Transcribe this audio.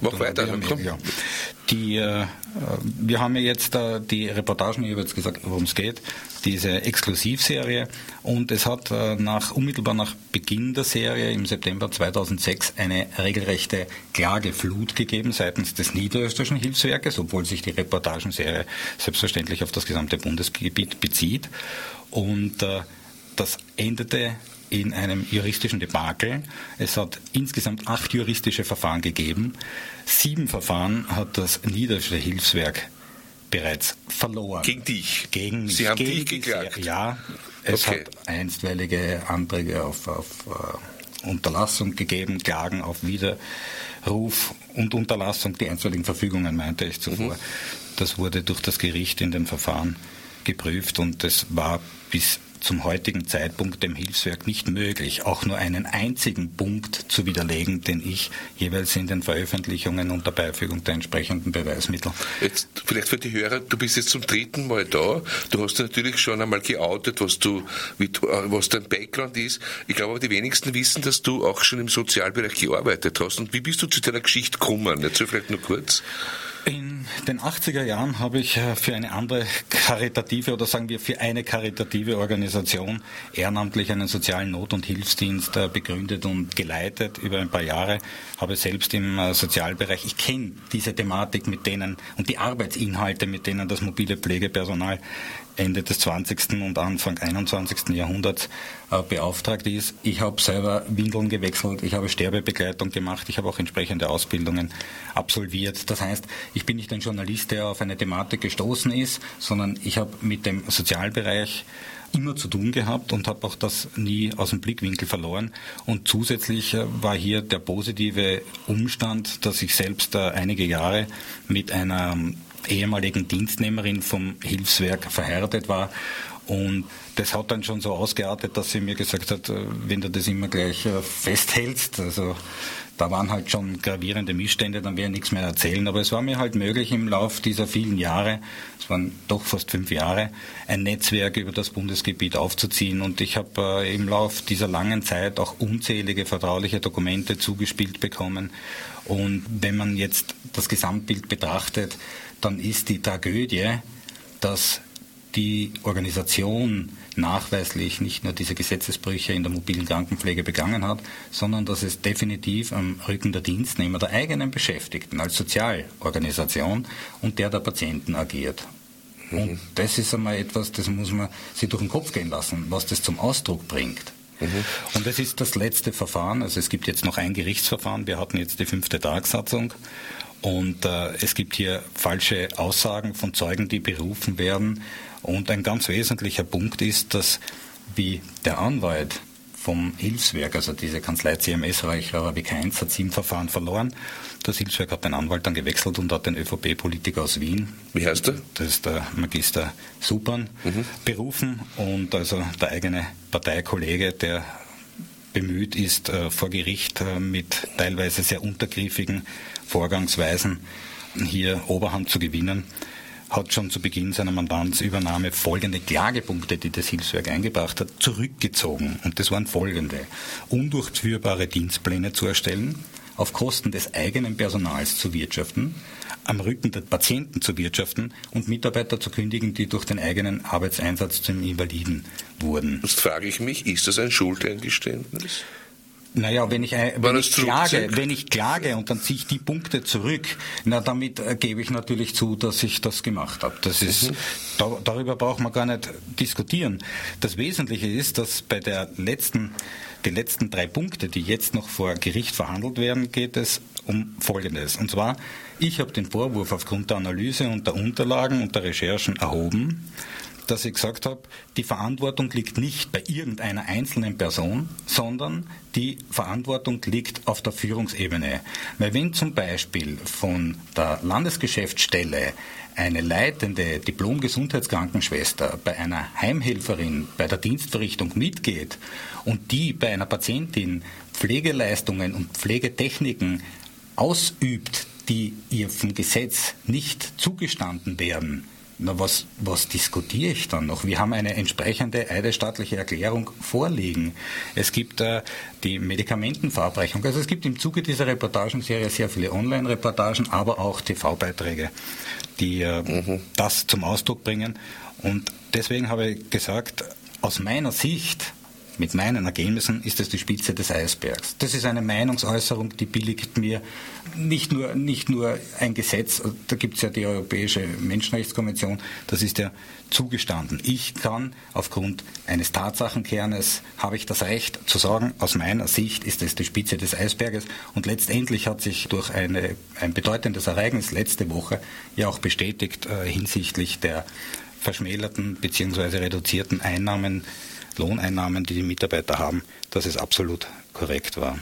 Mach weiter. Wir haben, ja, die, äh, wir haben ja jetzt äh, die Reportagen, ich habe jetzt gesagt, worum es geht, diese Exklusivserie. Und es hat äh, nach, unmittelbar nach Beginn der Serie im September 2006 eine regelrechte Klageflut gegeben seitens des Niederösterreichischen Hilfswerkes, obwohl sich die Reportagenserie selbstverständlich auf das gesamte Bundesgebiet bezieht. Und äh, das endete in einem juristischen Debakel. Es hat insgesamt acht juristische Verfahren gegeben. Sieben Verfahren hat das Niederländische Hilfswerk bereits verloren. Gegen dich? Gegen mich. Sie haben gegen dich geklagt? Ja, es Okay. hat einstweilige Anträge auf, auf äh, Unterlassung gegeben, Klagen auf Widerruf und Unterlassung, die einstweiligen Verfügungen meinte ich zuvor. Das wurde durch das Gericht in den Verfahren geprüft und es war bis zum heutigen Zeitpunkt dem Hilfswerk nicht möglich, auch nur einen einzigen Punkt zu widerlegen, den ich jeweils in den Veröffentlichungen unter Beifügung der entsprechenden Beweismittel Jetzt, vielleicht für die Hörer, du bist jetzt zum dritten Mal da. Du hast natürlich schon einmal geoutet, was du, du, äh, was dein Background ist. Ich glaube aber, die wenigsten wissen, dass du auch schon im Sozialbereich gearbeitet hast. Und wie bist du zu deiner Geschichte gekommen? Erzähl vielleicht nur kurz. In den 80er Jahren habe ich äh, für eine andere karitative oder sagen wir für eine karitative Organisation ehrenamtlich einen sozialen Not- und Hilfsdienst äh, begründet und geleitet über ein paar Jahre. Habe selbst im äh, Sozialbereich, ich kenne diese Thematik mit denen und die Arbeitsinhalte, mit denen das mobile Pflegepersonal Ende des 20. und Anfang 21. Jahrhunderts äh, beauftragt ist. Ich habe selber Windeln gewechselt, ich habe Sterbebegleitung gemacht, ich habe auch entsprechende Ausbildungen absolviert. Das heißt, ich bin nicht ein Journalist, der auf eine Thematik gestoßen ist, sondern ich habe mit dem Sozialbereich immer zu tun gehabt und habe auch das nie aus dem Blickwinkel verloren. Und zusätzlich äh, war hier der positive Umstand, dass ich selbst äh, einige Jahre mit einer ähm, ehemaligen Dienstnehmerin vom Hilfswerk verheiratet war. Und das hat dann schon so ausgeartet, dass sie mir gesagt hat, wenn du das immer gleich äh, festhältst, also da waren halt schon gravierende Missstände, dann ich nichts mehr erzählen. Aber es war mir halt möglich im Lauf dieser vielen Jahre, es waren doch fast fünf Jahre, ein Netzwerk über das Bundesgebiet aufzuziehen. Und ich habe äh, im Lauf dieser langen Zeit auch unzählige vertrauliche Dokumente zugespielt bekommen. Und wenn man jetzt das Gesamtbild betrachtet, dann ist die Tragödie, dass die Organisation nachweislich nicht nur diese Gesetzesbrüche in der mobilen Krankenpflege begangen hat, sondern dass es definitiv am Rücken der Dienstnehmer, der eigenen Beschäftigten als Sozialorganisation und der der Patienten agiert. Und das ist einmal etwas, das muss man sich durch den Kopf gehen lassen, was das zum Ausdruck bringt. Und das ist das letzte Verfahren. Also es gibt jetzt noch ein Gerichtsverfahren. Wir hatten jetzt die fünfte Tagsatzung. Und äh, es gibt hier falsche Aussagen von Zeugen, die berufen werden. Und ein ganz wesentlicher Punkt ist, dass wie der Anwalt vom Hilfswerk, also diese Kanzlei CMS Reicherer wie Heinz, hat sieben Verfahren verloren. Das Hilfswerk hat den Anwalt dann gewechselt und hat den ÖVP-Politiker aus Wien, Wie heißt er? das ist der Magister Supern, berufen und also der eigene Parteikollege, der bemüht ist, äh, vor Gericht äh, mit teilweise sehr untergriffigen Vorgangsweisen hier Oberhand zu gewinnen, hat schon zu Beginn seiner Mandantsübernahme folgende Klagepunkte, die das Hilfswerk eingebracht hat, zurückgezogen. Und das waren folgende. Undurchführbare Dienstpläne zu erstellen, auf Kosten des eigenen Personals zu wirtschaften, am Rücken der Patienten zu wirtschaften und Mitarbeiter zu kündigen, die durch den eigenen Arbeitseinsatz zum Invaliden wurden. Jetzt frage ich mich, ist das ein Schuldeingeständnis? Naja, wenn ich, War wenn ich klage, wenn ich klage und dann ziehe ich die Punkte zurück, na damit äh, gebe ich natürlich zu, dass ich das gemacht habe. Das ist, da, darüber braucht man gar nicht diskutieren. Das Wesentliche ist, dass bei der letzten, die letzten drei Punkte, die jetzt noch vor Gericht verhandelt werden, geht es um Folgendes. Und zwar, ich habe den Vorwurf aufgrund der Analyse und der Unterlagen und der Recherchen erhoben, dass ich gesagt habe, die Verantwortung liegt nicht bei irgendeiner einzelnen Person, sondern die Verantwortung liegt auf der Führungsebene. Weil wenn zum Beispiel von der Landesgeschäftsstelle eine leitende Diplom-Gesundheitskrankenschwester bei einer Heimhelferin bei der Dienstverrichtung mitgeht und die bei einer Patientin Pflegeleistungen und Pflegetechniken ausübt, die ihr vom Gesetz nicht zugestanden werden, Na, was, was diskutiere ich dann noch? Wir haben eine entsprechende eidesstaatliche Erklärung vorliegen. Es gibt äh, die Medikamentenverabreichung. Also es gibt im Zuge dieser Reportagenserie sehr viele Online-Reportagen, aber auch TV-Beiträge, die äh, mhm. das zum Ausdruck bringen. Und deswegen habe ich gesagt, aus meiner Sicht mit meinen Ergebnissen ist es die Spitze des Eisbergs. Das ist eine Meinungsäußerung, die billigt mir nicht nur, nicht nur ein Gesetz, da gibt es ja die Europäische Menschenrechtskonvention, das ist ja zugestanden. Ich kann aufgrund eines Tatsachenkernes, habe ich das Recht zu sagen, aus meiner Sicht ist es die Spitze des Eisberges und letztendlich hat sich durch eine, ein bedeutendes Ereignis letzte Woche ja auch bestätigt äh, hinsichtlich der verschmälerten bzw. reduzierten Einnahmen Lohneinnahmen, die die Mitarbeiter haben, dass es absolut korrekt war.